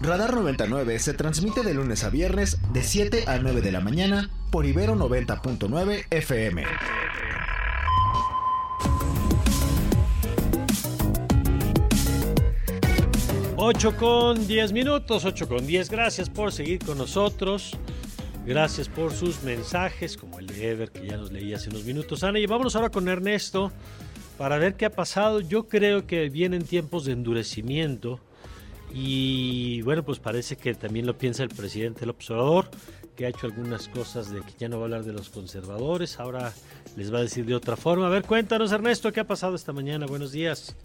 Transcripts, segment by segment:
Radar 99 se transmite de lunes a viernes de 7 a 9 de la mañana por Ibero 90.9 FM. Ocho con 10 minutos, 8 con 10. Gracias por seguir con nosotros. Gracias por sus mensajes, como el de Ever que ya nos leía hace unos minutos. Ana, y vámonos ahora con Ernesto para ver qué ha pasado. Yo creo que vienen tiempos de endurecimiento y bueno, pues parece que también lo piensa el presidente del observador, que ha hecho algunas cosas de que ya no va a hablar de los conservadores, ahora les va a decir de otra forma. A ver, cuéntanos Ernesto, ¿qué ha pasado esta mañana? Buenos días.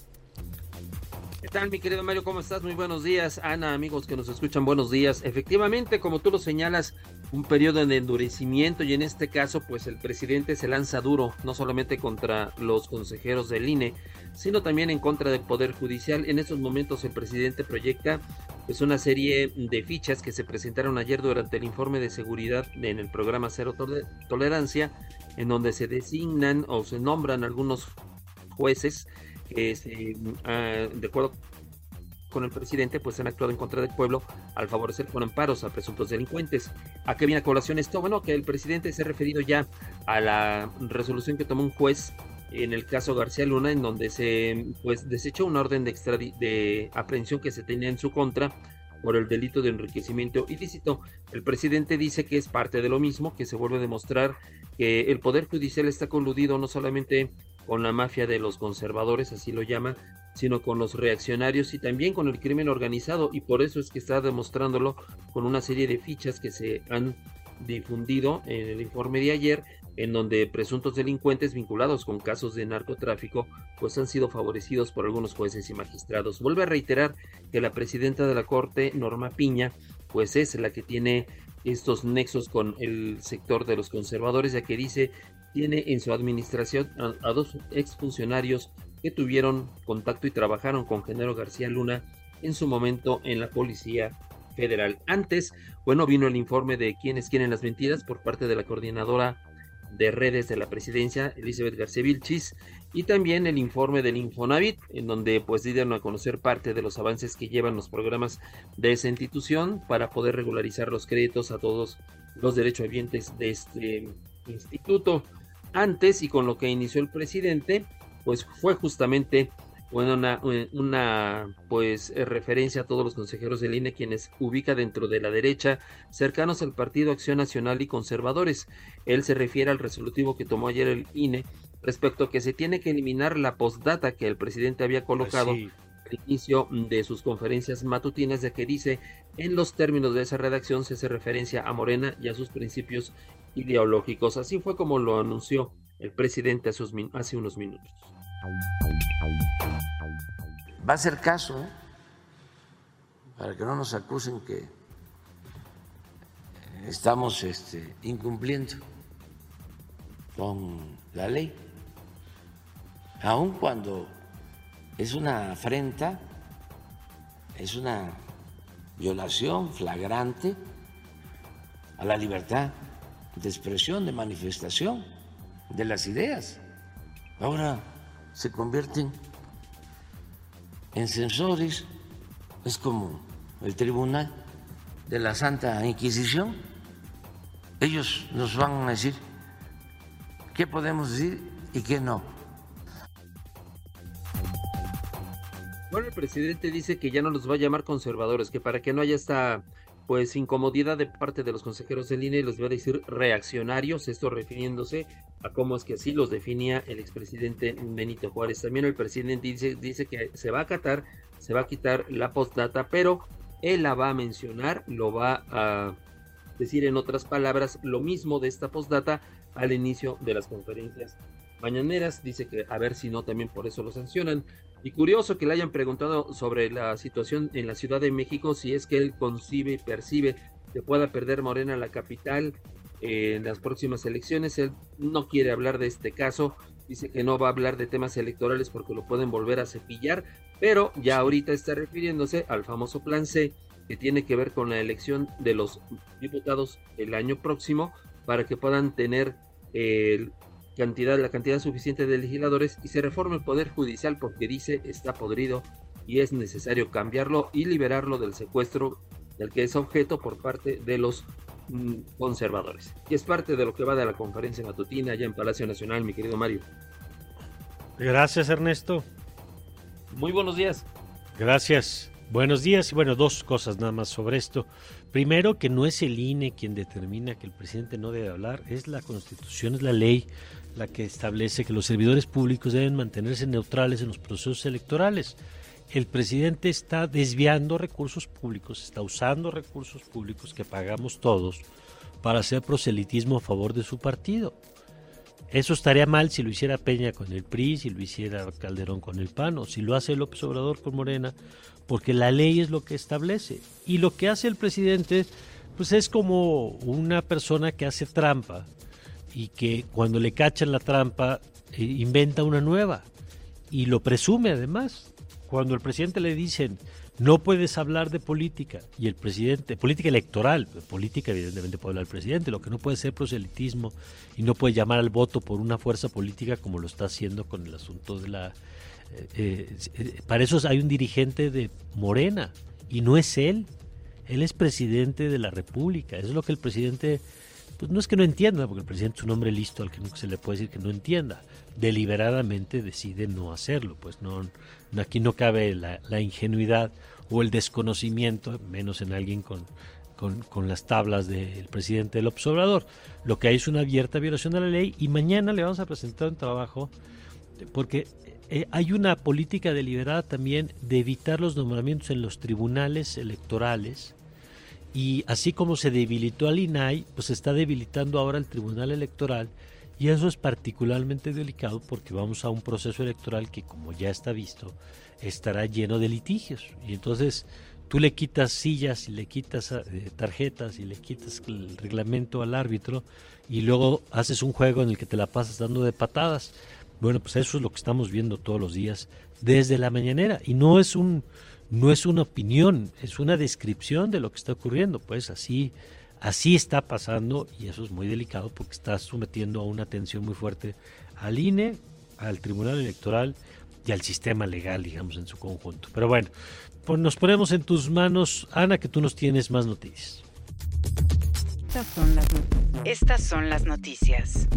¿Qué tal, mi querido Mario? ¿Cómo estás? Muy buenos días. Ana, amigos que nos escuchan, buenos días. Efectivamente, como tú lo señalas, un periodo de endurecimiento y en este caso, pues el presidente se lanza duro, no solamente contra los consejeros del INE, sino también en contra del Poder Judicial. En estos momentos el presidente proyecta pues una serie de fichas que se presentaron ayer durante el informe de seguridad en el programa Cero Tolerancia, en donde se designan o se nombran algunos jueces que ah, de acuerdo con el presidente, pues han actuado en contra del pueblo al favorecer con amparos a presuntos delincuentes. ¿A qué viene a colación esto? Bueno, que el presidente se ha referido ya a la resolución que tomó un juez en el caso García Luna, en donde se pues desechó una orden de, de aprehensión que se tenía en su contra por el delito de enriquecimiento ilícito. El presidente dice que es parte de lo mismo, que se vuelve a demostrar que el Poder Judicial está coludido no solamente con la mafia de los conservadores, así lo llama, sino con los reaccionarios y también con el crimen organizado y por eso es que está demostrándolo con una serie de fichas que se han difundido en el informe de ayer en donde presuntos delincuentes vinculados con casos de narcotráfico pues han sido favorecidos por algunos jueces y magistrados. Vuelve a reiterar que la presidenta de la Corte, Norma Piña, pues es la que tiene estos nexos con el sector de los conservadores, ya que dice tiene en su administración a, dos exfuncionarios que tuvieron contacto y trabajaron con Genaro García Luna en su momento en la Policía Federal. Antes, bueno, vino el informe de quienes quieren las mentiras por parte de la coordinadora de redes de la presidencia, Elizabeth García Vilchis, y también el informe del Infonavit, en donde pues dieron a conocer parte de los avances que llevan los programas de esa institución para poder regularizar los créditos a todos los derechohabientes de este instituto antes y con lo que inició el presidente, pues fue justamente una, una pues eh, referencia a todos los consejeros del INE quienes ubica dentro de la derecha cercanos al Partido Acción Nacional y Conservadores. Él se refiere al resolutivo que tomó ayer el INE respecto a que se tiene que eliminar la postdata que el presidente había colocado pues al inicio de sus conferencias matutinas de que dice en los términos de esa redacción se hace referencia a Morena y a sus principios ideológicos. Así fue como lo anunció el presidente hace, unos minutos. Va a ser caso, ¿eh? para que no nos acusen que estamos este, incumpliendo con la ley, aun cuando es una afrenta, es una violación flagrante a la libertad de expresión, de manifestación de las ideas. Ahora se convierten en censores, es como el tribunal de la Santa Inquisición. Ellos nos van a decir qué podemos decir y qué no. Bueno, el presidente dice que ya no los va a llamar conservadores, que para que no haya esta pues incomodidad de parte de los consejeros del INE, les voy a decir reaccionarios, esto refiriéndose a cómo es que así los definía el expresidente Benito Juárez. También el presidente dice, dice que se va a acatar, se va a quitar la postdata, pero él la va a mencionar, lo va a decir en otras palabras lo mismo de esta postdata al inicio de las conferencias mañaneras. Dice que a ver si no, también por eso lo sancionan. Y curioso que le hayan preguntado sobre la situación en la Ciudad de México, si es que él concibe y percibe que pueda perder Morena la capital eh, en las próximas elecciones. Él no quiere hablar de este caso, dice que no va a hablar de temas electorales porque lo pueden volver a cepillar, pero ya ahorita está refiriéndose al famoso plan C que tiene que ver con la elección de los diputados el año próximo para que puedan tener el cantidad, la cantidad suficiente de legisladores y se reforma el poder judicial porque dice está podrido y es necesario cambiarlo y liberarlo del secuestro del que es objeto por parte de los mm, conservadores. Y es parte de lo que va de la conferencia matutina allá en Palacio Nacional, mi querido Mario. Gracias, Ernesto. Muy buenos días. Gracias. Buenos días. Y bueno, dos cosas nada más sobre esto. Primero, que no es el INE quien determina que el presidente no debe hablar, es la Constitución, es la ley la que establece que los servidores públicos deben mantenerse neutrales en los procesos electorales. El presidente está desviando recursos públicos, está usando recursos públicos que pagamos todos para hacer proselitismo a favor de su partido. Eso estaría mal si lo hiciera Peña con el PRI, si lo hiciera Calderón con el PAN o si lo hace López Obrador con Morena, porque la ley es lo que establece. Y lo que hace el presidente, pues es como una persona que hace trampa y que cuando le cachan la trampa eh, inventa una nueva y lo presume además. Cuando el presidente le dicen no puedes hablar de política y el presidente, política electoral, política evidentemente puede hablar el presidente, lo que no puede ser proselitismo y no puede llamar al voto por una fuerza política como lo está haciendo con el asunto de la... Eh, eh, para eso hay un dirigente de Morena y no es él, él es presidente de la República, es lo que el presidente pues no es que no entienda, porque el presidente es un hombre listo al que nunca se le puede decir que no entienda. Deliberadamente decide no hacerlo, pues no, aquí no cabe la, ingenuidad o el desconocimiento, menos en alguien con, con, las tablas del presidente del observador. Lo que hay es una abierta violación de la ley y mañana le vamos a presentar un trabajo porque eh, hay una política deliberada también de evitar los nombramientos en los tribunales electorales y así como se debilitó al INAI, pues se está debilitando ahora el Tribunal Electoral y eso es particularmente delicado porque vamos a un proceso electoral que como ya está visto estará lleno de litigios y entonces tú le quitas sillas y le quitas eh, tarjetas y le quitas el reglamento al árbitro y luego haces un juego en el que te la pasas dando de patadas. Bueno, pues eso es lo que estamos viendo todos los días desde la mañanera y no es un no es una opinión, es una descripción de lo que está ocurriendo. Pues así, así está pasando y eso es muy delicado porque está sometiendo a una tensión muy fuerte al INE, al Tribunal Electoral y al sistema legal, digamos, en su conjunto. Pero bueno, pues nos ponemos en tus manos, Ana, que tú nos tienes más noticias. Estas son las, Estas son las noticias.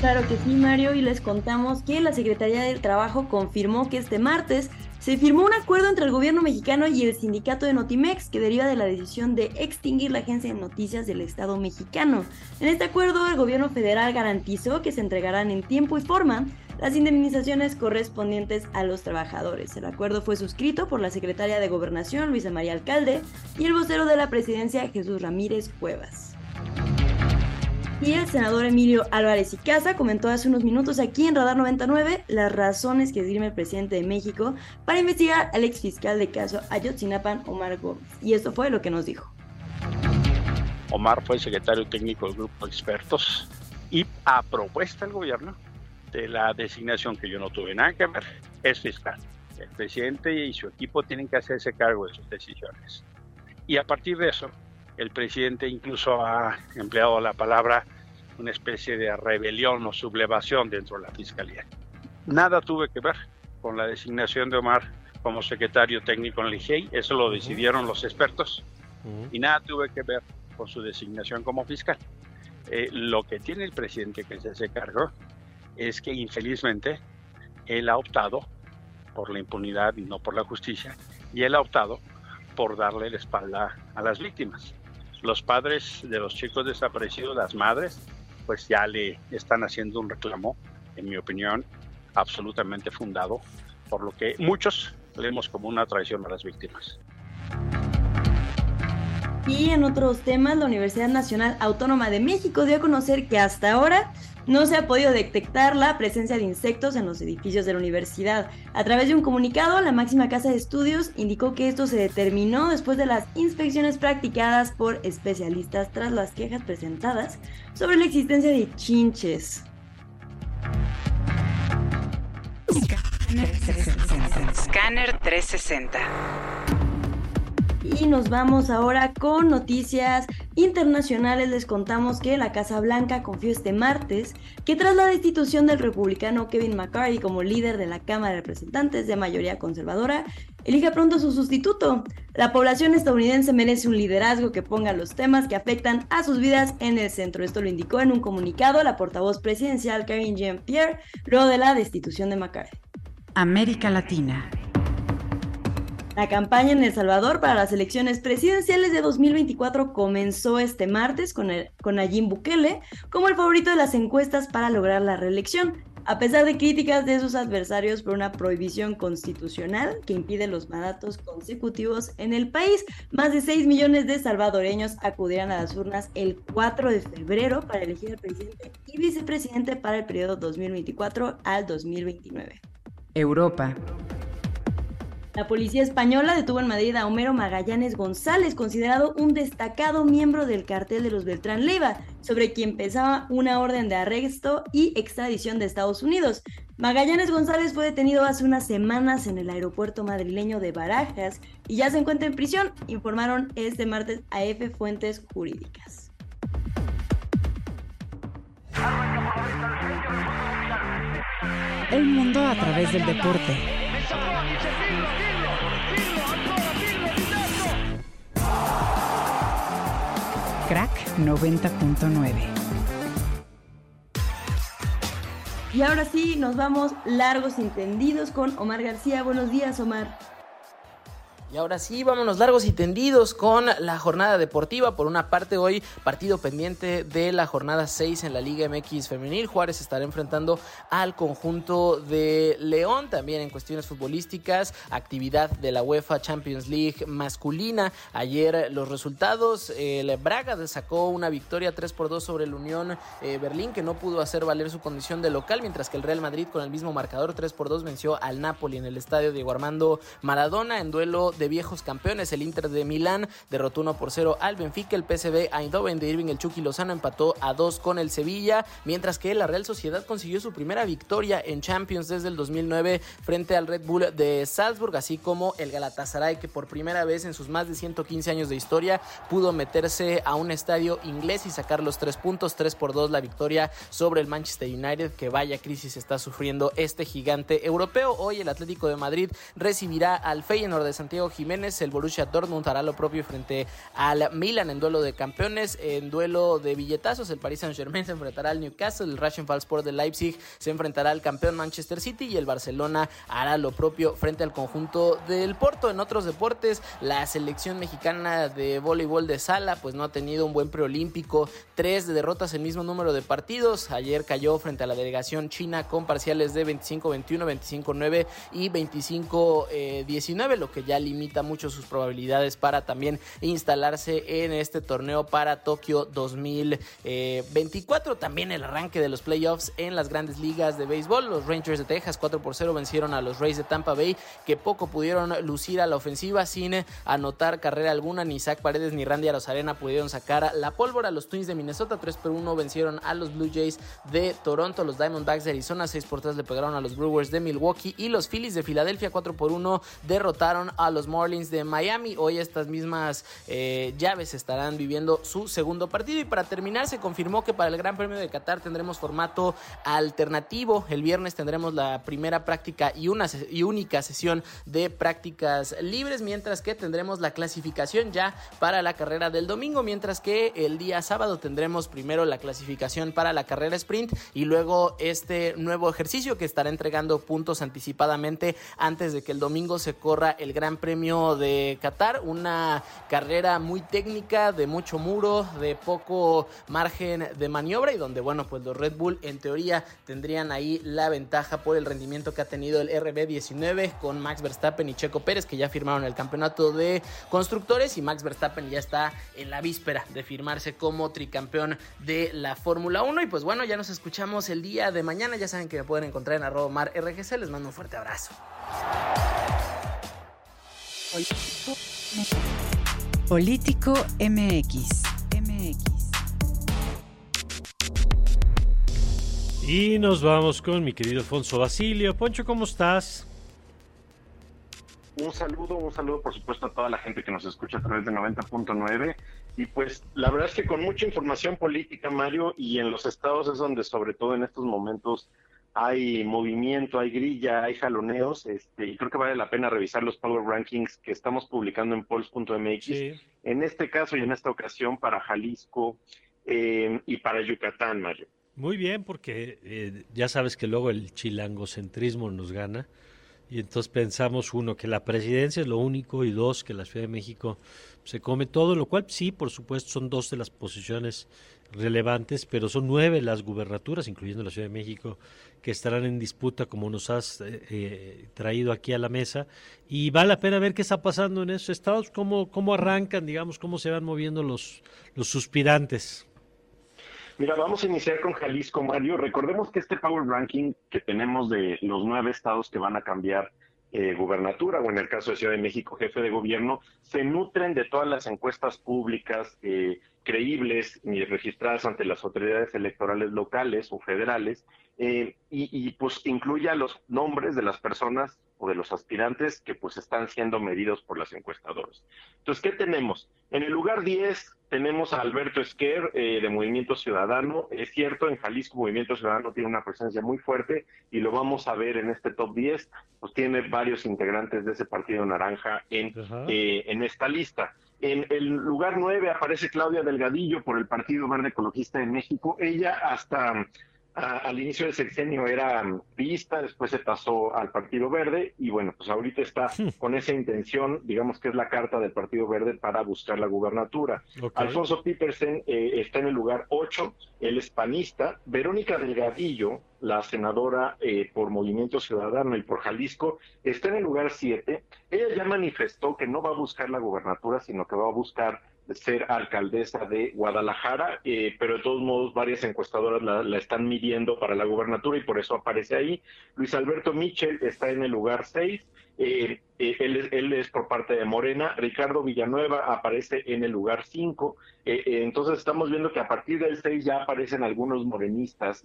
Claro que sí, Mario, y les contamos que la Secretaría del Trabajo confirmó que este martes se firmó un acuerdo entre el gobierno mexicano y el sindicato de Notimex que deriva de la decisión de extinguir la agencia de noticias del Estado mexicano. En este acuerdo, el gobierno federal garantizó que se entregarán en tiempo y forma las indemnizaciones correspondientes a los trabajadores. El acuerdo fue suscrito por la secretaria de Gobernación, Luisa María Alcalde, y el vocero de la presidencia, Jesús Ramírez Cuevas. Y el senador Emilio Álvarez y Casa comentó hace unos minutos aquí en Radar 99 las razones que esgrime el presidente de México para investigar al ex fiscal de caso Ayotzinapan, Omar Gómez. Y esto fue lo que nos dijo. Omar fue secretario técnico del grupo de expertos y a propuesta del gobierno de la designación que yo no tuve nada que ver, es fiscal. El presidente y su equipo tienen que hacerse cargo de sus decisiones. Y a partir de eso, el presidente incluso ha empleado la palabra una especie de rebelión o sublevación dentro de la fiscalía. Nada tuve que ver con la designación de Omar como secretario técnico en el IGEI, eso lo decidieron los expertos, y nada tuve que ver con su designación como fiscal. Eh, lo que tiene el presidente que se hace cargo es que infelizmente él ha optado por la impunidad y no por la justicia, y él ha optado por darle la espalda a las víctimas los padres de los chicos desaparecidos, las madres, pues ya le están haciendo un reclamo, en mi opinión, absolutamente fundado, por lo que muchos leemos como una traición a las víctimas. Y en otros temas, la Universidad Nacional Autónoma de México dio a conocer que hasta ahora no se ha podido detectar la presencia de insectos en los edificios de la universidad. A través de un comunicado, la máxima casa de estudios indicó que esto se determinó después de las inspecciones practicadas por especialistas tras las quejas presentadas sobre la existencia de chinches. Scanner 360. Y nos vamos ahora con noticias internacionales les contamos que la Casa Blanca confió este martes que tras la destitución del republicano Kevin McCarthy como líder de la Cámara de Representantes de mayoría conservadora, elija pronto su sustituto. La población estadounidense merece un liderazgo que ponga los temas que afectan a sus vidas en el centro. Esto lo indicó en un comunicado la portavoz presidencial Karine Jean-Pierre luego de la destitución de McCarthy. América Latina. La campaña en El Salvador para las elecciones presidenciales de 2024 comenzó este martes con, el, con Nayib Bukele como el favorito de las encuestas para lograr la reelección. A pesar de críticas de sus adversarios por una prohibición constitucional que impide los mandatos consecutivos en el país, más de 6 millones de salvadoreños acudirán a las urnas el 4 de febrero para elegir al presidente y vicepresidente para el periodo 2024 al 2029. Europa. La policía española detuvo en Madrid a Homero Magallanes González, considerado un destacado miembro del cartel de los Beltrán Leiva, sobre quien pesaba una orden de arresto y extradición de Estados Unidos. Magallanes González fue detenido hace unas semanas en el aeropuerto madrileño de Barajas y ya se encuentra en prisión, informaron este martes a F Fuentes Jurídicas. El mundo a través del deporte. Crack 90.9. Y ahora sí, nos vamos largos y con Omar García. Buenos días, Omar. Y ahora sí, vámonos largos y tendidos con la jornada deportiva. Por una parte, hoy partido pendiente de la jornada 6 en la Liga MX Femenil. Juárez estará enfrentando al conjunto de León. También en cuestiones futbolísticas, actividad de la UEFA Champions League masculina. Ayer los resultados, el Braga sacó una victoria 3 por 2 sobre el Unión eh, Berlín, que no pudo hacer valer su condición de local, mientras que el Real Madrid con el mismo marcador 3 por 2 venció al Napoli en el estadio Diego Armando Maradona en duelo de viejos campeones. El Inter de Milán derrotó 1 por 0 al Benfica. El PSV Eindhoven de Irving el Chucky Lozano empató a 2 con el Sevilla, mientras que la Real Sociedad consiguió su primera victoria en Champions desde el 2009 frente al Red Bull de Salzburg, así como el Galatasaray que por primera vez en sus más de 115 años de historia pudo meterse a un estadio inglés y sacar los tres puntos, 3 por 2 la victoria sobre el Manchester United, que vaya crisis está sufriendo este gigante europeo. Hoy el Atlético de Madrid recibirá al Feyenoord de Santiago Jiménez, el Borussia Dortmund hará lo propio frente al Milan en duelo de campeones, en duelo de billetazos, el Paris Saint-Germain se enfrentará al Newcastle, el Sport de Leipzig se enfrentará al campeón Manchester City y el Barcelona hará lo propio frente al conjunto del Porto. En otros deportes, la selección mexicana de voleibol de sala pues no ha tenido un buen preolímpico, tres derrotas el mismo número de partidos. Ayer cayó frente a la delegación china con parciales de 25-21, 25-9 y 25-19, lo que ya limita mucho sus probabilidades para también instalarse en este torneo para Tokio 2024. También el arranque de los playoffs en las grandes ligas de béisbol. Los Rangers de Texas 4 por 0 vencieron a los Rays de Tampa Bay que poco pudieron lucir a la ofensiva sin anotar carrera alguna. Ni Zach Paredes ni Randy Arozarena pudieron sacar la pólvora. Los Twins de Minnesota 3 por 1 vencieron a los Blue Jays de Toronto. Los Diamondbacks de Arizona 6 por 3 le pegaron a los Brewers de Milwaukee y los Phillies de Filadelfia 4 por 1 derrotaron a los Marlins de Miami. Hoy estas mismas eh, llaves estarán viviendo su segundo partido. Y para terminar, se confirmó que para el Gran Premio de Qatar tendremos formato alternativo. El viernes tendremos la primera práctica y una y única sesión de prácticas libres, mientras que tendremos la clasificación ya para la carrera del domingo, mientras que el día sábado tendremos primero la clasificación para la carrera sprint y luego este nuevo ejercicio que estará entregando puntos anticipadamente antes de que el domingo se corra el Gran Premio de Qatar, una carrera muy técnica, de mucho muro, de poco margen de maniobra y donde, bueno, pues los Red Bull en teoría tendrían ahí la ventaja por el rendimiento que ha tenido el RB19 con Max Verstappen y Checo Pérez, que ya firmaron el campeonato de constructores y Max Verstappen ya está en la víspera de firmarse como tricampeón de la Fórmula 1. Y pues bueno, ya nos escuchamos el día de mañana. Ya saben que me pueden encontrar en arroba mar RGC. Les mando un fuerte abrazo. Político MX. MX. Y nos vamos con mi querido Alfonso Basilio. Poncho, ¿cómo estás? un saludo, un saludo por supuesto a toda la gente que nos escucha a través de 90.9 y pues la verdad es que con mucha información política, Mario, y en los estados es donde sobre todo en estos momentos hay movimiento, hay grilla, hay jaloneos, este, y creo que vale la pena revisar los Power Rankings que estamos publicando en polls.mx. En este caso y en esta ocasión para Jalisco eh, y para Yucatán, Mario. Muy bien, porque eh, ya sabes que luego el chilangocentrismo nos gana. Y entonces pensamos, uno, que la presidencia es lo único, y dos, que la Ciudad de México se come todo, lo cual sí, por supuesto, son dos de las posiciones relevantes, pero son nueve las gubernaturas, incluyendo la Ciudad de México, que estarán en disputa, como nos has eh, eh, traído aquí a la mesa. Y vale la pena ver qué está pasando en esos estados, cómo, cómo arrancan, digamos, cómo se van moviendo los, los suspirantes. Mira, vamos a iniciar con Jalisco, Mario. Recordemos que este Power Ranking que tenemos de los nueve estados que van a cambiar eh, gubernatura o en el caso de Ciudad de México jefe de gobierno, se nutren de todas las encuestas públicas eh, creíbles y registradas ante las autoridades electorales locales o federales eh, y, pues incluya los nombres de las personas o de los aspirantes que pues están siendo medidos por las encuestadoras. Entonces, ¿qué tenemos? En el lugar 10 tenemos a Alberto Esquer eh, de Movimiento Ciudadano. Es cierto, en Jalisco Movimiento Ciudadano tiene una presencia muy fuerte y lo vamos a ver en este top 10, pues tiene varios integrantes de ese partido naranja en, eh, en esta lista. En el lugar 9 aparece Claudia Delgadillo por el Partido Verde Ecologista de México. Ella hasta al inicio del sexenio era vista, después se pasó al Partido Verde y bueno, pues ahorita está hmm. con esa intención, digamos que es la carta del Partido Verde para buscar la gubernatura. Alfonso Petersen eh, está en el lugar 8, él es panista. Verónica Delgadillo, la senadora eh, por Movimiento Ciudadano y por Jalisco, está en el lugar 7. Ella ya manifestó que no va a buscar la gubernatura, sino que va a buscar ser alcaldesa de Guadalajara, eh, pero de todos modos varias encuestadoras la, están midiendo para la gubernatura y por eso aparece ahí. Luis Alberto Michel está en el lugar 6, eh, eh, él, es, por parte de Morena, Ricardo Villanueva aparece en el lugar 5, entonces estamos viendo que a partir del 6 ya aparecen algunos morenistas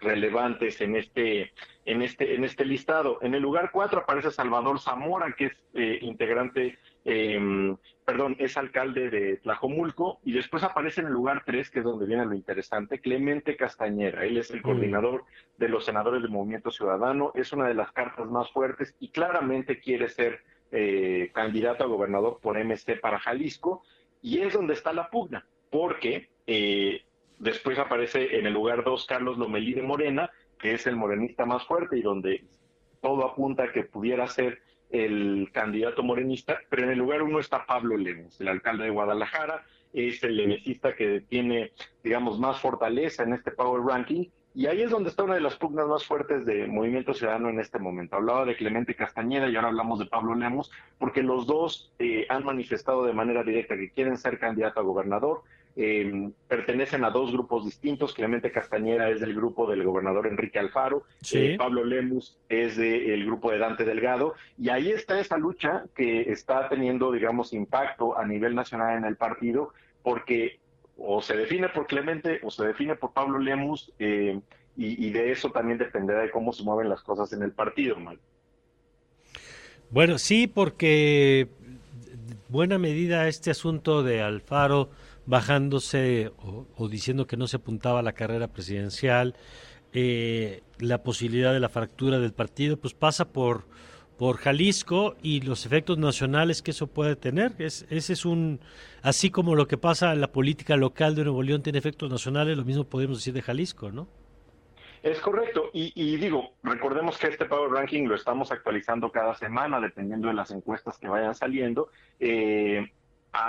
relevantes en este en este en este listado. En el lugar 4 aparece Salvador Zamora, que es integrante eh, perdón, es alcalde de Tlajomulco, y después aparece en el lugar 3, que es donde viene lo interesante, Clemente Castañera. Él es el coordinador de los senadores del Movimiento Ciudadano, es una de las cartas más fuertes y claramente quiere ser eh, candidato a gobernador por MC para Jalisco, y es donde está la pugna, porque eh, después aparece en el lugar 2 Carlos Lomelí de Morena, que es el morenista más fuerte y donde todo apunta a que pudiera ser el candidato morenista, pero en el lugar uno está Pablo Lemos, el alcalde de Guadalajara, es el lemecista que tiene, digamos, más fortaleza en este Power Ranking, y ahí es donde está una de las pugnas más fuertes de Movimiento Ciudadano en este momento. Hablaba de Clemente Castañeda y ahora hablamos de Pablo Lemos, porque los dos eh, han manifestado de manera directa que quieren ser candidato a gobernador. Eh, pertenecen a dos grupos distintos. Clemente Castañeda es del grupo del gobernador Enrique Alfaro, eh, Pablo Lemus es del grupo de Dante Delgado, y ahí está esa lucha que está teniendo, digamos, impacto a nivel nacional en el partido, porque o se define por Clemente o se define por Pablo Lemus, eh, y, de eso también dependerá de cómo se mueven las cosas en el partido, mal. Bueno, sí, porque buena medida este asunto de Alfaro bajándose o, diciendo que no se apuntaba a la carrera presidencial, eh, la posibilidad de la fractura del partido, pues pasa por, por Jalisco y los efectos nacionales que eso puede tener. Es, ese es un, así como lo que pasa en la política local de Nuevo León tiene efectos nacionales, lo mismo podemos decir de Jalisco, ¿no? Es correcto, y, y, digo, recordemos que este Power Ranking lo estamos actualizando cada semana, dependiendo de las encuestas que vayan saliendo. Eh,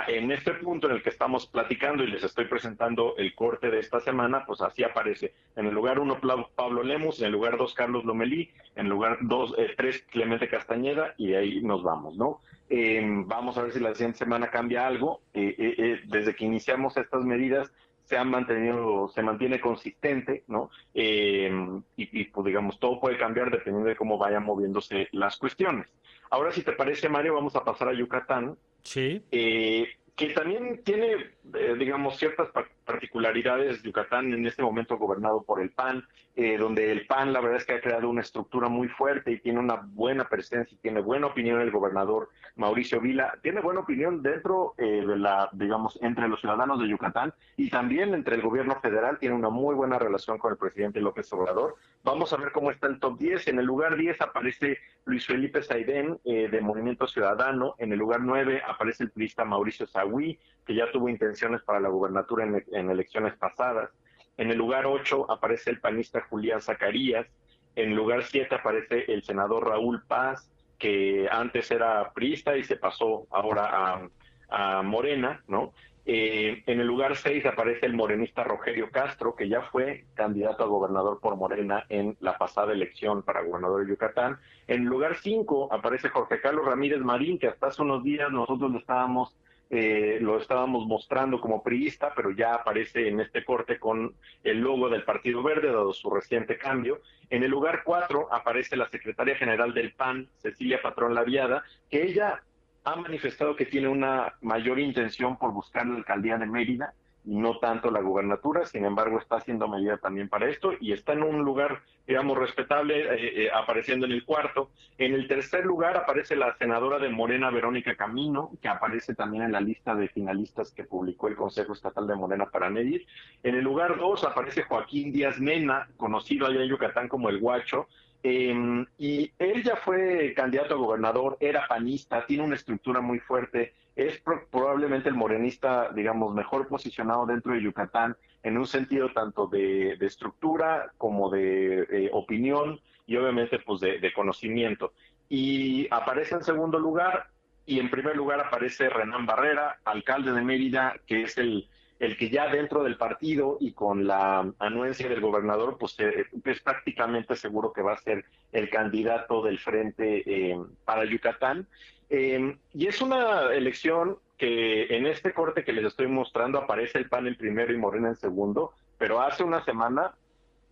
en este punto en el que estamos platicando y les estoy presentando el corte de esta semana, pues así aparece. En el lugar uno, Pablo Lemus, en el lugar dos, Carlos Lomelí, en el lugar dos, eh, tres, Clemente Castañeda, y de ahí nos vamos, ¿no? Em, vamos a ver si la siguiente semana cambia algo. Eh, eh, desde que iniciamos estas medidas, se han mantenido, se mantiene consistente, ¿no? Em, y, y, pues digamos, todo puede cambiar dependiendo de cómo vayan moviéndose las cuestiones. Ahora, si te parece, Mario, vamos a pasar a Yucatán, Sí. Eh, que también tiene, eh, digamos, ciertas particularidades, Yucatán en este momento gobernado por el PAN, eh, donde el PAN la verdad es que ha creado una estructura muy fuerte y tiene una buena presencia y tiene buena opinión el gobernador Mauricio Vila, tiene buena opinión dentro eh, de la, digamos, entre los ciudadanos de Yucatán y también entre el gobierno federal, tiene una muy buena relación con el presidente López Obrador. Vamos a ver cómo está el top 10. En el lugar 10 aparece Luis Felipe Saidén eh, de Movimiento Ciudadano, en el lugar 9 aparece el turista Mauricio Sagüí, que ya tuvo intenciones para la gubernatura en, elecciones pasadas. En el lugar 8 aparece el panista Julián Zacarías. En el lugar 7 aparece el senador Raúl Paz, que antes era priista y se pasó ahora a, a Morena, ¿no? Eh, en el lugar 6 aparece el morenista Rogelio Castro, que ya fue candidato a gobernador por Morena en la pasada elección para gobernador de Yucatán. En el lugar 5 aparece Jorge Carlos Ramírez Marín, que hasta hace unos días nosotros lo estábamos, eh, lo estábamos mostrando como priista, pero ya aparece en este corte con el logo del Partido Verde, dado su reciente cambio. En el lugar 4 aparece la secretaria general del PAN, Cecilia Patrón Laviada, que ella ha manifestado que tiene una mayor intención por buscar la alcaldía de Mérida no tanto la gubernatura, sin embargo está haciendo medida también para esto y está en un lugar, digamos, respetable, eh, eh, apareciendo en el cuarto. En el tercer lugar aparece la senadora de Morena, Verónica Camino, que aparece también en la lista de finalistas que publicó el Consejo Estatal de Morena para medir. En el lugar dos aparece Joaquín Díaz Mena, conocido allá en Yucatán como el Guacho, Em, y él ya fue candidato a gobernador, era panista, tiene una estructura muy fuerte, es probablemente el morenista, digamos, mejor posicionado dentro de Yucatán en un sentido tanto de, estructura como de eh, opinión y obviamente pues de, de, conocimiento. Y aparece en segundo lugar y en primer lugar aparece Renán Barrera, alcalde de Mérida, que es el, el que ya dentro del partido y con la anuencia del gobernador, pues eh, es prácticamente seguro que va a ser el candidato del frente eh, para Yucatán. Em, y es una elección que en este corte que les estoy mostrando aparece el PAN en primero y Morena en segundo, pero hace una semana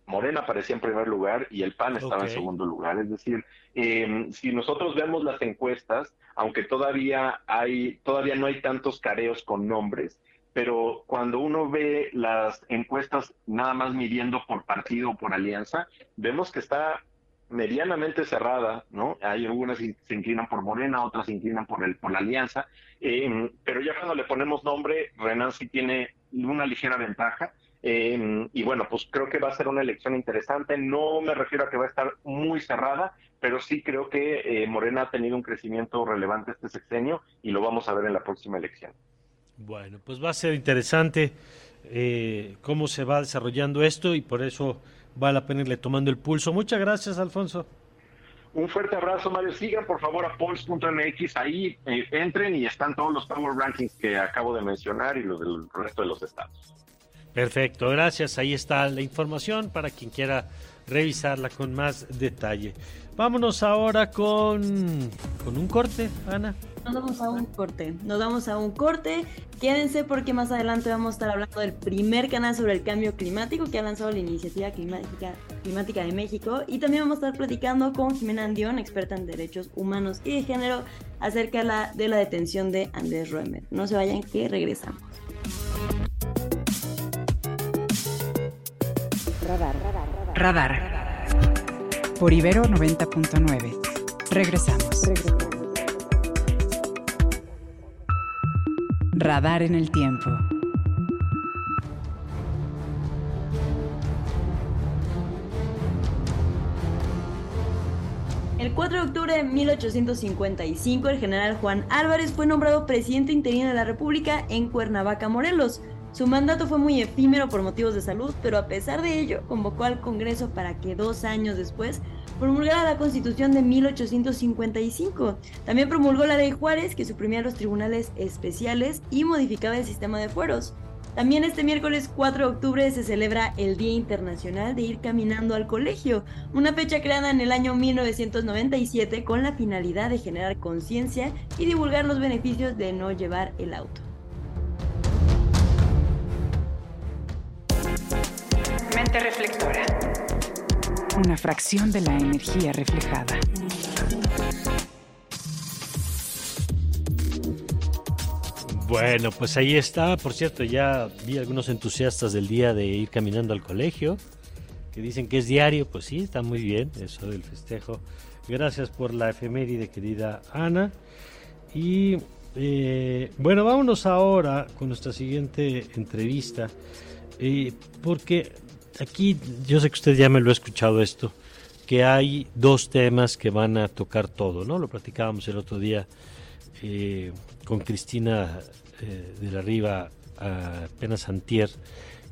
Morena aparecía en primer lugar y el PAN estaba en segundo lugar. Es decir, em, si nosotros vemos las encuestas, aunque todavía hay, todavía no hay tantos careos con nombres, pero cuando uno ve las encuestas nada más midiendo por partido o por alianza, vemos que está medianamente cerrada, ¿no? Hay algunas que se inclinan por Morena, otras se inclinan por el por la alianza, em, pero ya cuando le ponemos nombre, Renan sí tiene una ligera ventaja. Em, y bueno, pues creo que va a ser una elección interesante. No me refiero a que va a estar muy cerrada, pero sí creo que eh, Morena ha tenido un crecimiento relevante este sexenio y lo vamos a ver en la próxima elección. Bueno, pues va a ser interesante eh, cómo se va desarrollando esto y por eso vale la pena irle tomando el pulso. Muchas gracias, Alfonso. Un fuerte abrazo, Mario. Sigan por favor a polls.mx, ahí eh, entren y están todos los Power Rankings que acabo de mencionar y los del resto de los estados. Perfecto, gracias. Ahí está la información para quien quiera revisarla con más detalle. Vámonos ahora con, con un corte, Ana. Nos vamos a un corte, nos vamos a un corte. Quédense porque más adelante vamos a estar hablando del primer canal sobre el cambio climático que ha lanzado la Iniciativa Climática, Climática de México. Y también vamos a estar platicando con Jimena Andión, experta en derechos humanos y de género, acerca de la, de la detención de Andrés Roemer. No se vayan que regresamos. Radar. Radar. Por Ibero 90.9. Regresamos. Radar en el tiempo. El 4 de octubre de 1855, el general Juan Álvarez fue nombrado presidente interino de la República en Cuernavaca, Morelos. Su mandato fue muy efímero por motivos de salud, pero a pesar de ello, convocó al Congreso para que dos años después promulgara la Constitución de 1855. También promulgó la Ley Juárez, que suprimía los tribunales especiales y modificaba el sistema de fueros. También este miércoles 4 de octubre se celebra el Día Internacional de Ir Caminando al Colegio, una fecha creada en el año 1997 con la finalidad de generar conciencia y divulgar los beneficios de no llevar el auto. Mente reflectora. Una fracción de la energía reflejada. Bueno, pues ahí está. Por cierto, ya vi algunos entusiastas del día de ir caminando al colegio que dicen que es diario. Pues sí, está muy bien eso del festejo. Gracias por la efeméride, querida Ana. Y eh, bueno, vámonos ahora con nuestra siguiente entrevista. Eh, porque aquí, yo sé que usted ya me lo ha escuchado esto, que hay dos temas que van a tocar todo, ¿no? Lo platicábamos el otro día eh, con Cristina de la Riva, apenas antier,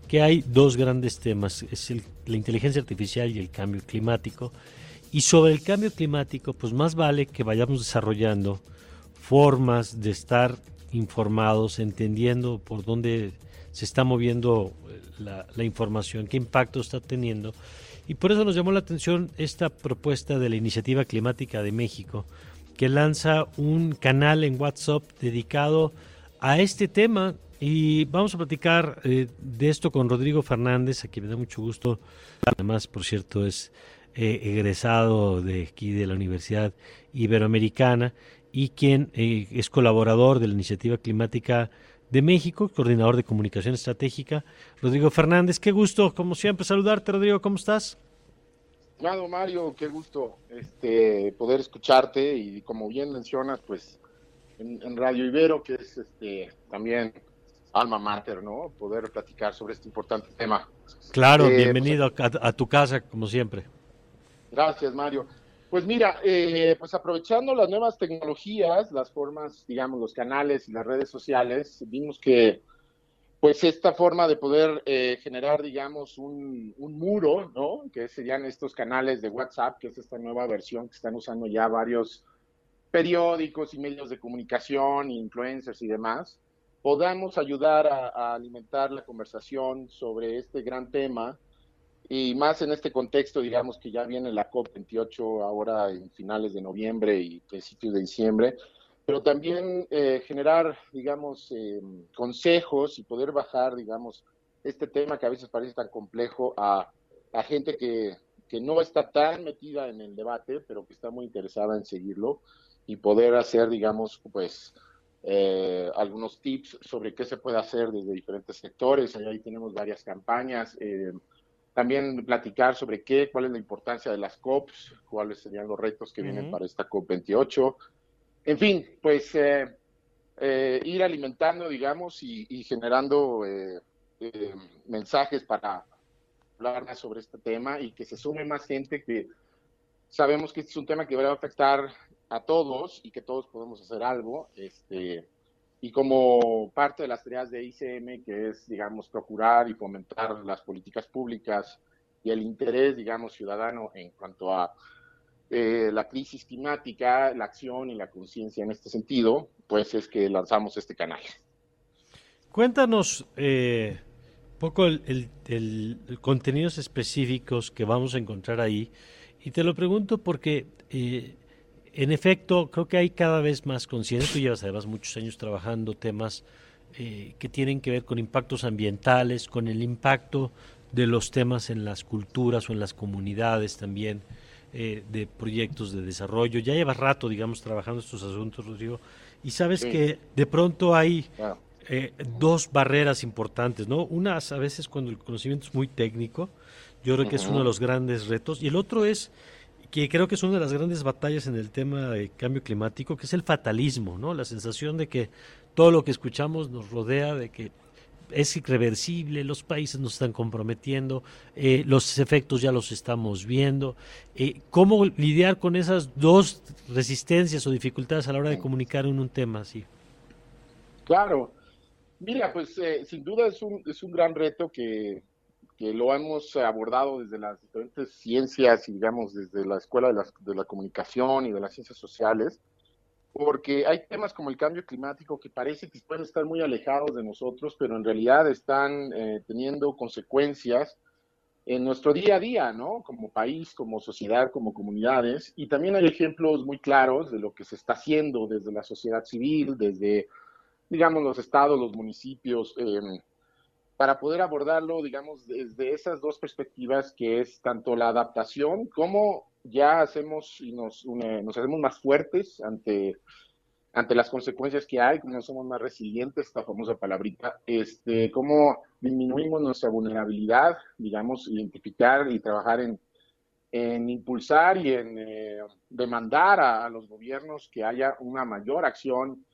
que hay dos grandes temas, es la inteligencia artificial y el cambio climático. Y sobre el cambio climático, pues más vale que vayamos desarrollando formas de estar informados, entendiendo por dónde se está moviendo la, la, información, qué impacto está teniendo. Y por eso nos llamó la atención esta propuesta de la Iniciativa Climática de México, que lanza un canal en WhatsApp dedicado a este tema. Y vamos a platicar eh, de esto con Rodrigo Fernández, a quien me da mucho gusto. Además, por cierto, es eh, egresado de aquí de la Universidad Iberoamericana y quien eh, es colaborador de la Iniciativa Climática de México, coordinador de comunicación estratégica. Rodrigo Fernández, qué gusto, como siempre, saludarte, Rodrigo, ¿cómo estás? Claro, Mario, qué gusto este, poder escucharte y como bien mencionas, pues en, Radio Ibero, que es este, también alma mater, ¿no? Poder platicar sobre este importante tema. Claro, eh, bienvenido pues, a, tu casa, como siempre. Gracias, Mario. Pues mira, eh, pues aprovechando las nuevas tecnologías, las formas, digamos, los canales y las redes sociales, vimos que pues esta forma de poder eh, generar, digamos, un, un, muro, ¿no? Que serían estos canales de WhatsApp, que es esta nueva versión que están usando ya varios periódicos y medios de comunicación, influencers y demás, podamos ayudar a, alimentar la conversación sobre este gran tema y más en este contexto, digamos que ya viene la COP28 ahora en finales de noviembre y principios de diciembre, pero también eh, generar, digamos, eh, consejos y poder bajar, digamos, este tema que a veces parece tan complejo a, a gente que, que no está tan metida en el debate, pero que está muy interesada en seguirlo y poder hacer, digamos, pues eh, algunos tips sobre qué se puede hacer desde diferentes sectores. Ahí tenemos varias campañas. Eh, también platicar sobre qué, cuál es la importancia de las COPs, cuáles serían los retos que vienen para esta COP28. En fin, pues eh, ir alimentando, digamos, y, y generando mensajes para hablar más sobre este tema y que se sume más gente que sabemos que este es un tema que va a afectar a todos y que todos podemos hacer algo. Este, y como parte de las tareas de ICM, que es, digamos, procurar y fomentar las políticas públicas y el interés, digamos, ciudadano en cuanto a eh, la crisis climática, la acción y la conciencia en este sentido, pues es que lanzamos este canal. Cuéntanos eh, un poco el, contenidos específicos que vamos a encontrar ahí. Y te lo pregunto porque eh, en efecto, creo que hay cada vez más conciencia. Tú llevas además muchos años trabajando temas eh, que tienen que ver con impactos ambientales, con el impacto de los temas en las culturas o en las comunidades también, eh, de proyectos de desarrollo. Ya llevas rato, digamos, trabajando estos asuntos, Rodrigo, y sabes que de pronto hay eh, dos barreras importantes, ¿no? Una a veces cuando el conocimiento es muy técnico, yo creo que es uno de los grandes retos, y el otro es que creo que es una de las grandes batallas en el tema de cambio climático, que es el fatalismo, ¿no? La sensación de que todo lo que escuchamos nos rodea, de que es irreversible, los países nos están comprometiendo, eh, los efectos ya los estamos viendo. Eh, ¿Cómo lidiar con esas dos resistencias o dificultades a la hora de comunicar en un tema así? Claro. Mira, pues eh, sin duda es un, es un gran reto que que lo hemos abordado desde las diferentes ciencias y digamos desde la escuela de la, de la, comunicación y de las ciencias sociales, porque hay temas como el cambio climático que parece que pueden estar muy alejados de nosotros, pero en realidad están eh, teniendo consecuencias en nuestro día a día, ¿no? Como país, como sociedad, como comunidades. Y también hay ejemplos muy claros de lo que se está haciendo desde la sociedad civil, desde, digamos, los estados, los municipios, eh, para poder abordarlo, digamos, desde esas dos perspectivas, que es tanto la adaptación como ya hacemos y nos, nos hacemos más fuertes ante ante las consecuencias que hay, cómo somos más resilientes, esta famosa palabrita, este, cómo disminuimos nuestra vulnerabilidad, digamos, identificar y trabajar en, en impulsar y en eh, demandar a, los gobiernos que haya una mayor acción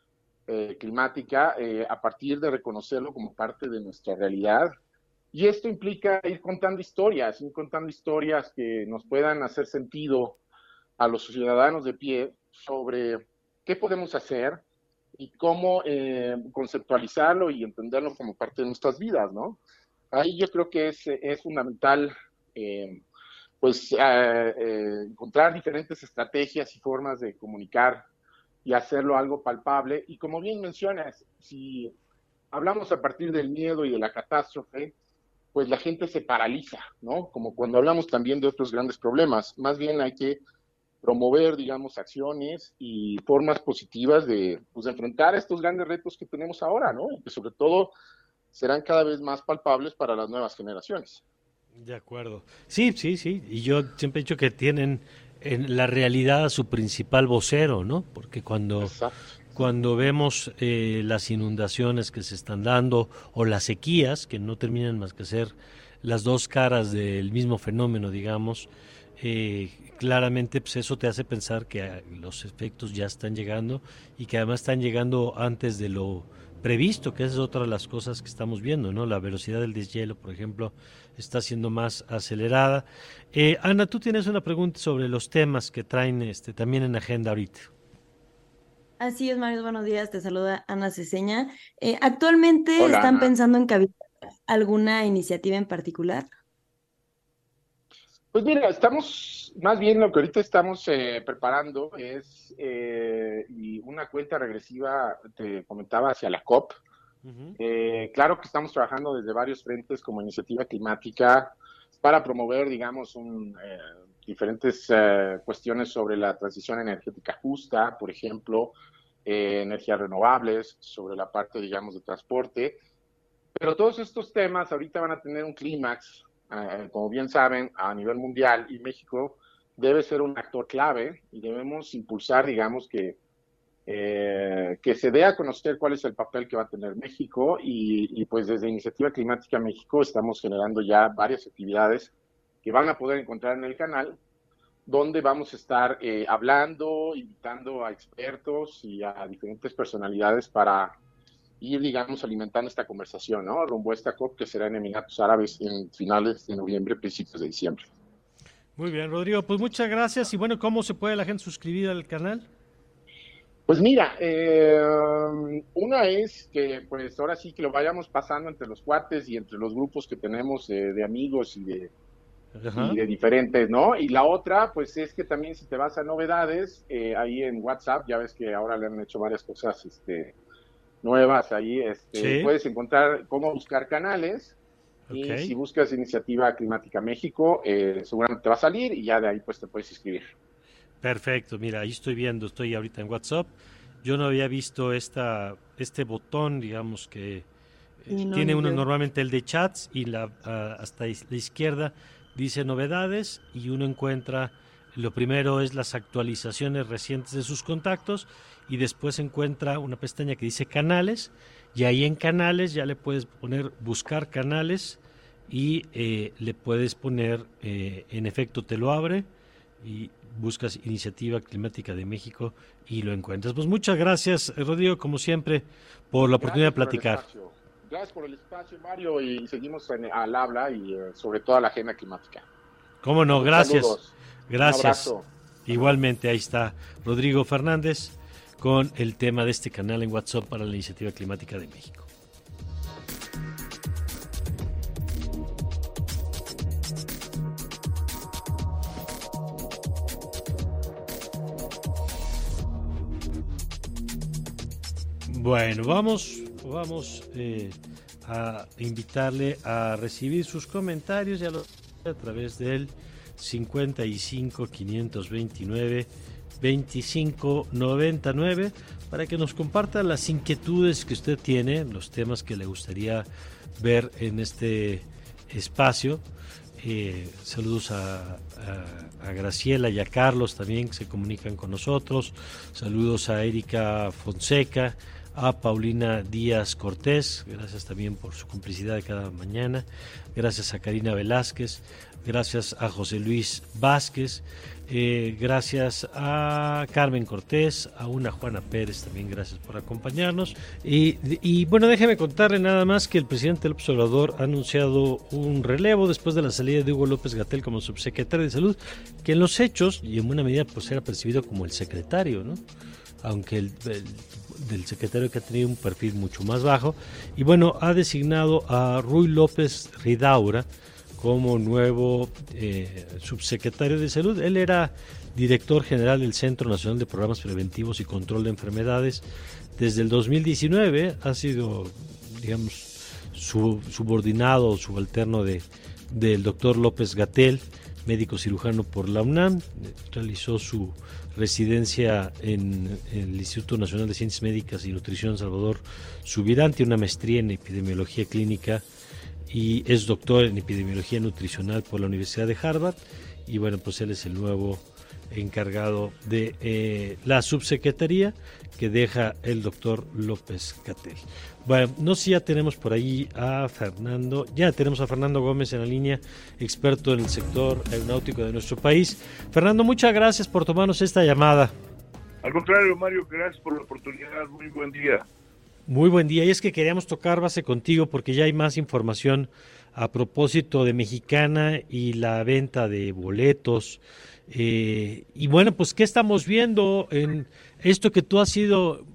eh, climática eh, a partir de reconocerlo como parte de nuestra realidad. Y esto implica ir contando historias, ir contando historias que nos puedan hacer sentido a los ciudadanos de pie sobre qué podemos hacer y cómo conceptualizarlo y entenderlo como parte de nuestras vidas, ¿no? Ahí yo creo que es, es fundamental pues eh, eh, encontrar diferentes estrategias y formas de comunicar y hacerlo algo palpable. Y como bien mencionas, si hablamos a partir del miedo y de la catástrofe, pues la gente se paraliza, ¿no? Como cuando hablamos también de otros grandes problemas. Más bien hay que promover, digamos, acciones y formas positivas de, pues, enfrentar estos grandes retos que tenemos ahora, ¿no? Y que sobre todo serán cada vez más palpables para las nuevas generaciones. De acuerdo. Sí, sí, sí. Y yo siempre he dicho que tienen en la realidad a su principal vocero, ¿no? Porque cuando, cuando vemos eh, las inundaciones que se están dando o las sequías, que no terminan más que ser las dos caras del mismo fenómeno, digamos, eh, claramente pues eso te hace pensar que ah, los efectos ya están llegando y que además están llegando antes de lo previsto, que es otra de las cosas que estamos viendo, ¿no? La velocidad del deshielo, por ejemplo, está siendo más acelerada. Eh, Ana, tú tienes una pregunta sobre los temas que traen este, también en agenda ahorita. Así es, Mario, buenos días, te saluda Ana Ceseña. Eh, ¿Actualmente están pensando en cabildo alguna iniciativa en particular? Pues mira, estamos, más bien lo que ahorita estamos eh, preparando es eh, una cuenta regresiva, te comentaba, hacia la COP. Eh, claro que estamos trabajando desde varios frentes como iniciativa climática para promover, digamos, un, diferentes cuestiones sobre la transición energética justa, por ejemplo, energías renovables, sobre la parte, digamos, de transporte. Pero todos estos temas ahorita van a tener un clímax eh, como bien saben, a nivel mundial y México debe ser un actor clave y debemos impulsar, digamos, que, eh, que se dé a conocer cuál es el papel que va a tener México y, pues desde Iniciativa Climática México estamos generando ya varias actividades que van a poder encontrar en el canal donde vamos a estar eh, hablando, invitando a expertos y a diferentes personalidades para ir, digamos, alimentando esta conversación, ¿no? Rumbo a esta COP que será en Emiratos Árabes en finales de noviembre, principios de diciembre. Muy bien, Rodrigo, pues muchas gracias. Y bueno, ¿cómo se puede la gente suscribir al canal? Pues mira, eh, una es que pues ahora sí que lo vayamos pasando entre los cuates y entre los grupos que tenemos de amigos y de, y de diferentes, ¿no? Y la otra, pues es que también si te vas a novedades, eh, ahí en WhatsApp, ya ves que ahora le han hecho varias cosas, este, nuevas ahí. Este, Puedes encontrar cómo buscar canales. Y si buscas Iniciativa Climática México, eh, seguramente te va a salir y ya de ahí pues te puedes inscribir. Perfecto, mira, ahí estoy viendo, estoy ahorita en WhatsApp. Yo no había visto esta, este botón, digamos que eh, tiene uno normalmente el de chats y la, hasta la izquierda dice novedades y uno encuentra, lo primero es las actualizaciones recientes de sus contactos y después encuentra una pestaña que dice canales y ahí en canales ya le puedes poner buscar canales y eh, le puedes poner, eh, en efecto te lo abre y buscas Iniciativa Climática de México y lo encuentras. Pues muchas gracias, Rodrigo, como siempre, por la oportunidad de platicar. Gracias por el espacio, Mario, y seguimos al habla y eh, sobre todo a la agenda climática. Cómo no, gracias. Gracias. Igualmente, ahí está Rodrigo Fernández con el tema de este canal en WhatsApp para la Iniciativa Climática de México. Bueno, vamos, vamos eh, a invitarle a recibir sus comentarios ya a través del 55 529 2599 para que nos comparta las inquietudes que usted tiene, los temas que le gustaría ver en este espacio. Eh, saludos a, a, Graciela y a Carlos también que se comunican con nosotros. Saludos a Erika Fonseca, a Paulina Díaz Cortés, gracias también por su complicidad de cada mañana. Gracias a Karina Velázquez, gracias a José Luis Vázquez, eh, gracias a Carmen Cortés, a una Juana Pérez también, gracias por acompañarnos. Y, bueno, déjeme contarle nada más que el presidente López Obrador ha anunciado un relevo después de la salida de Hugo López Gatel como subsecretario de Salud, que en los hechos y en buena medida pues era percibido como el secretario, ¿no? Aunque el, del secretario que ha tenido un perfil mucho más bajo. Y bueno, ha designado a Ruy López Ridaura, como nuevo eh, subsecretario de salud. Él era director general del Centro Nacional de Programas Preventivos y Control de Enfermedades desde el 2019. Ha sido, digamos, su, subordinado, subalterno de, del doctor López Gatel, médico cirujano por la UNAM. Realizó su residencia en, el Instituto Nacional de Ciencias Médicas y Nutrición Salvador Subirán, una maestría en epidemiología clínica y es doctor en epidemiología nutricional por la Universidad de Harvard y bueno, pues él es el nuevo encargado de eh, la subsecretaría que deja el doctor López Catel. Bueno, no sé si ya tenemos por ahí a Fernando, ya tenemos a Fernando Gómez en la línea, experto en el sector aeronáutico de nuestro país. Fernando, muchas gracias por tomarnos esta llamada. Al contrario, Mario, gracias por la oportunidad. Muy buen día. Muy buen día. Y es que queríamos tocar base contigo porque ya hay más información a propósito de Mexicana y la venta de boletos. Eh, y bueno, pues, ¿qué estamos viendo en esto que tú has sido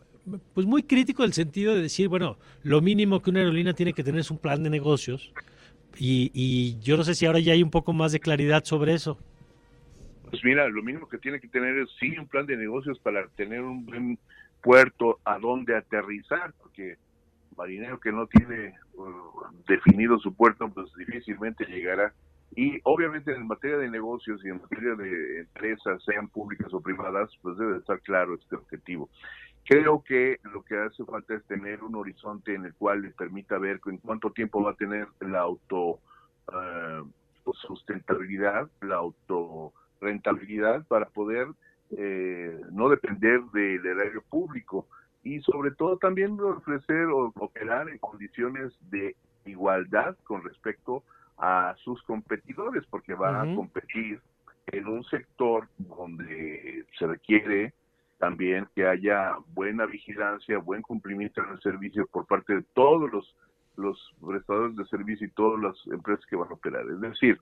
pues muy crítico del sentido de decir, bueno, lo mínimo que una aerolínea tiene que tener es un plan de negocios. Y, y yo no sé si ahora ya hay un poco más de claridad sobre eso. Pues mira, lo mínimo que tiene que tener es sí un plan de negocios para tener un buen puerto a dónde aterrizar, porque marinero que no tiene uh, definido su puerto, pues difícilmente llegará. Y obviamente en materia de negocios y en materia de empresas, sean públicas o privadas, pues debe estar claro este objetivo. Creo que lo que hace falta es tener un horizonte en el cual le permita ver en cuánto tiempo va a tener la auto uh, sustentabilidad, la auto rentabilidad para poder eh, no depender del erario público y sobre todo también ofrecer o operar en condiciones de igualdad con respecto a sus competidores, porque va a competir en un sector donde se requiere también que haya buena vigilancia, buen cumplimiento del servicio por parte de todos los, los prestadores de servicio y todas las empresas que van a operar. Es decir,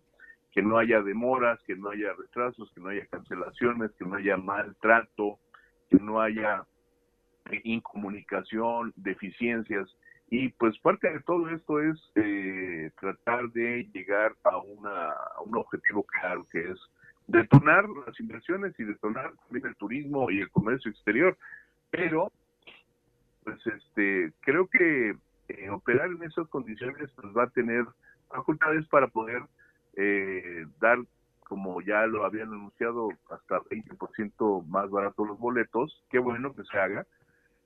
que no haya demoras, que no haya retrasos, que no haya cancelaciones, que no haya maltrato, que no haya incomunicación, deficiencias. Y pues parte de todo esto es eh, tratar de llegar a, una, un objetivo claro, que es detonar las inversiones y detonar también el turismo y el comercio exterior. Pero, pues este, creo que eh, operar en esas condiciones pues, va a tener facultades para poder eh, dar, como ya lo habían anunciado, hasta 20% más barato los boletos, qué bueno que se haga,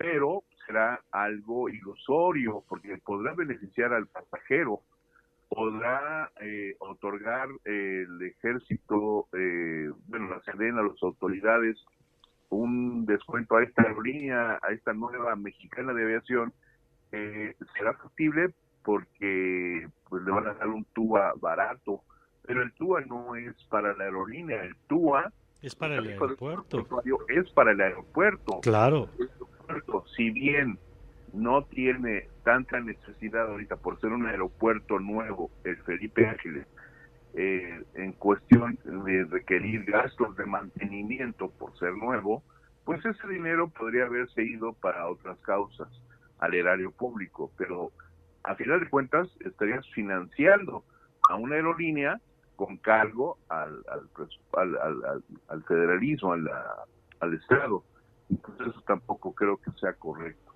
pero será algo ilusorio porque podrá beneficiar al pasajero, podrá eh, otorgar el ejército, eh, bueno, la Sedena, las autoridades, un descuento a esta aerolínea, a esta nueva mexicana de aviación, eh, será factible porque pues le van a dar un tuba barato pero el TUA no es para la aerolínea, el TUA es para el aeropuerto. Es para el aeropuerto. Claro. Si bien no tiene tanta necesidad ahorita por ser un aeropuerto nuevo, el Felipe Ángeles, eh, en cuestión de requerir gastos de mantenimiento por ser nuevo, pues ese dinero podría haberse ido para otras causas al erario público, pero a final de cuentas estarías financiando a una aerolínea con cargo al, al, al, federalismo, al Estado. Entonces eso tampoco creo que sea correcto.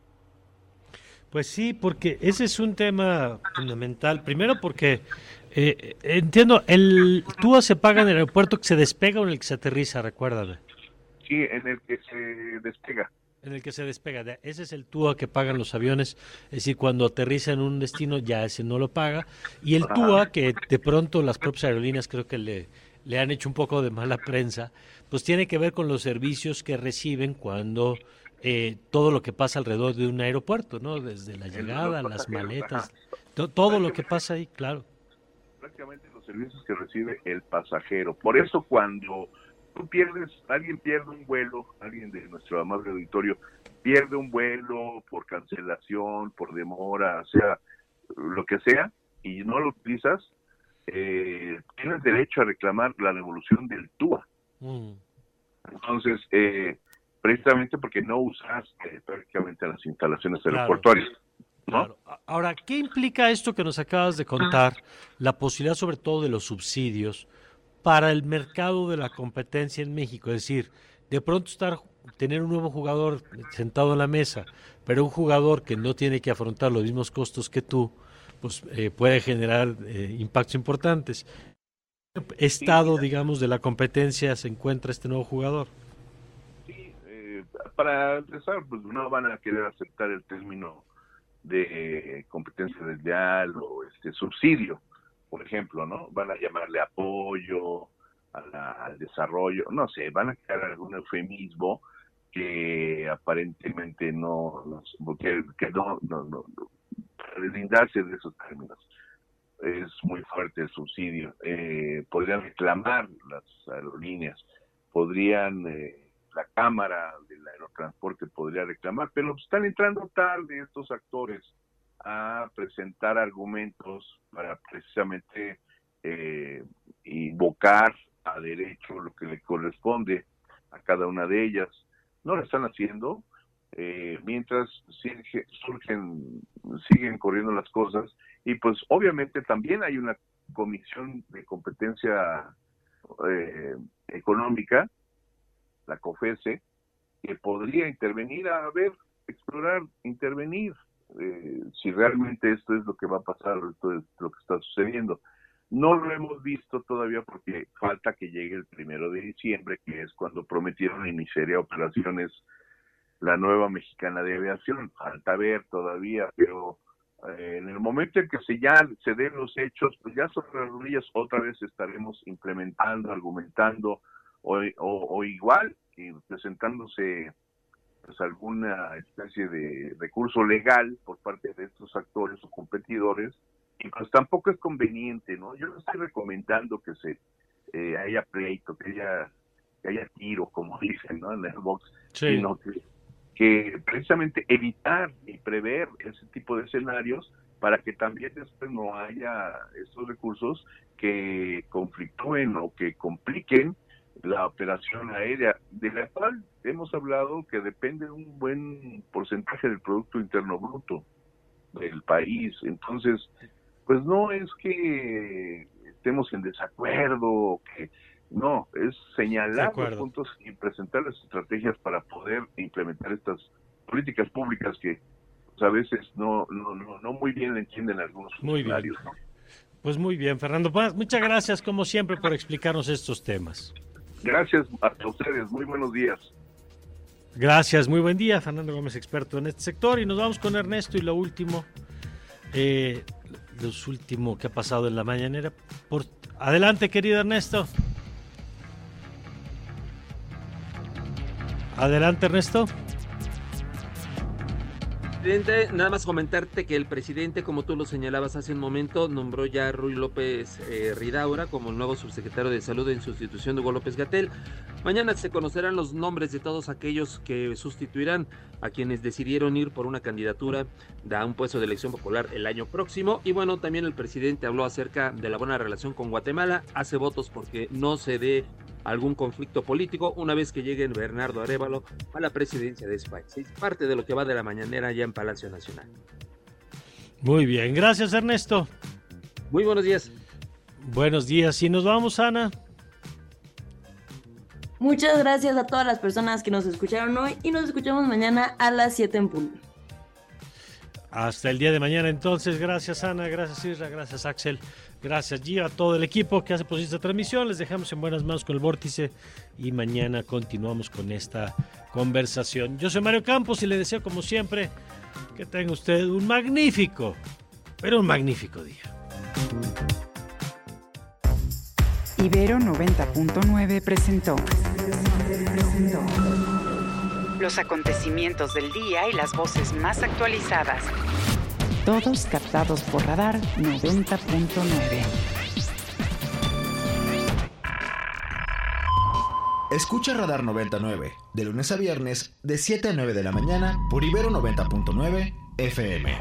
Pues sí, porque ese es un tema fundamental. Primero porque eh, entiendo, el TUA se paga en el aeropuerto que se despega o en el que se aterriza, recuérdame. Sí, en el que se despega. en el que se despega. De- Ese es el TUA que pagan los aviones. Es decir, cuando aterriza en un destino, ya ese no lo paga. Y el. TUA, que de pronto las propias aerolíneas creo que le, le han hecho un poco de mala prensa, pues tiene que ver con los servicios que reciben cuando eh, todo lo que pasa alrededor de un aeropuerto, ¿no? Desde la llegada, las maletas, to- todo lo que pasa ahí, claro. prácticamente los servicios que recibe el pasajero. Por eso cuando tú pierdes, alguien pierde un vuelo, alguien de nuestro amable auditorio pierde un vuelo por cancelación, por demora, sea lo que sea, y no lo utilizas, eh, tienes derecho a reclamar la devolución del TUA. Mm. Entonces, eh, precisamente porque no usaste prácticamente las instalaciones Claro. aeroportuarias. Claro. A- Ahora, ¿qué implica esto que nos acabas de contar? La posibilidad sobre todo de los subsidios para el mercado de la competencia en México. Es decir, de pronto estar tener un nuevo jugador sentado en la mesa, pero un jugador que no tiene que afrontar los mismos costos que tú, pues eh, puede generar eh, impactos importantes. ¿Qué estado, digamos, de la competencia se encuentra este nuevo jugador? Eh, para empezar, pues no van a querer aceptar el término de competencia desleal o este subsidio, por ejemplo, ¿no? Van a llamarle apoyo a la- al desarrollo, no sé, van a crear algún eufemismo que aparentemente no, no- que, que no, no, no, deslindarse de esos términos es muy fuerte el subsidio. Eh, podrían reclamar las aerolíneas, podrían, eh, la Cámara del Aerotransporte podría reclamar, pero están entrando tarde estos actores a presentar argumentos para precisamente eh, invocar a derecho lo que le corresponde a cada una de ellas. No lo están haciendo, eh, mientras surge- surgen, siguen corriendo las cosas y pues obviamente también hay una comisión de competencia eh, económica, la COFESE, que podría intervenir a ver, explorar, intervenir eh, si realmente esto es lo que va a pasar, esto es lo que está sucediendo. No lo hemos visto todavía porque falta que llegue el primero de diciembre, que es cuando prometieron iniciar operaciones la nueva mexicana de aviación. Falta ver todavía, pero eh, en el momento en que se ya se den los hechos, pues ya sobre las rodillas otra vez estaremos implementando, argumentando, o, o- o igual, y presentándose pues alguna especie de recurso legal por parte de estos actores o competidores, y pues tampoco es conveniente, ¿no? Yo no estoy recomendando que se eh, haya pleito, que haya, que haya tiro, como dicen, ¿no? En el box, Sí. sino que, que precisamente evitar y prever ese tipo de escenarios para que también después no haya estos recursos que conflictúen o que compliquen la operación aérea, de la cual hemos hablado que depende un buen porcentaje del Producto Interno Bruto del país. Entonces, pues no es que estemos en desacuerdo, que no, es señalar los puntos y presentar las estrategias para poder implementar estas políticas públicas que pues, a veces no, no, no, no muy bien entienden algunos Muy bien. ¿no? Pues muy bien, Fernando. Muchas gracias, como siempre, por explicarnos estos temas. Gracias a ustedes, muy buenos días. Gracias, muy buen día. Fernando Gómez, experto en este sector. Y nos vamos con Ernesto y lo último, eh, lo último que ha pasado en la mañanera. Por... Adelante, querido Ernesto. Adelante, Ernesto. Presidente, nada más comentarte que el presidente, como tú lo señalabas hace un momento, nombró ya a Ruy López eh, Ridaura como el nuevo subsecretario de Salud en sustitución de Hugo López Gatel. Mañana se conocerán los nombres de todos aquellos que sustituirán a quienes decidieron ir por una candidatura a un puesto de elección popular el año próximo. Y bueno, también el presidente habló acerca de la buena relación con Guatemala, hace votos porque no se dé algún conflicto político una vez que llegue Bernardo Arevalo a la presidencia de ese país. Es parte de lo que va de la mañanera ya en Palacio Nacional. Muy bien, gracias, Ernesto. Muy buenos días. Buenos días. Y nos vamos, Ana. Muchas gracias a todas las personas que nos escucharon hoy y nos escuchamos mañana a las 7 en punto. Hasta el día de mañana entonces. Gracias Ana, gracias Isra, gracias Axel, gracias Gio, a todo el equipo que hace posible esta transmisión. Les dejamos en buenas manos con el vórtice y mañana continuamos con esta conversación. Yo soy Mario Campos y le deseo como siempre que tenga usted un magnífico, pero un magnífico día. Ibero 90.9 presentó los acontecimientos del día y las voces más actualizadas. Todos captados por Radar 90.9. Escucha Radar 99, de lunes a viernes, de 7 a 9 de la mañana, por Ibero 90.9 FM.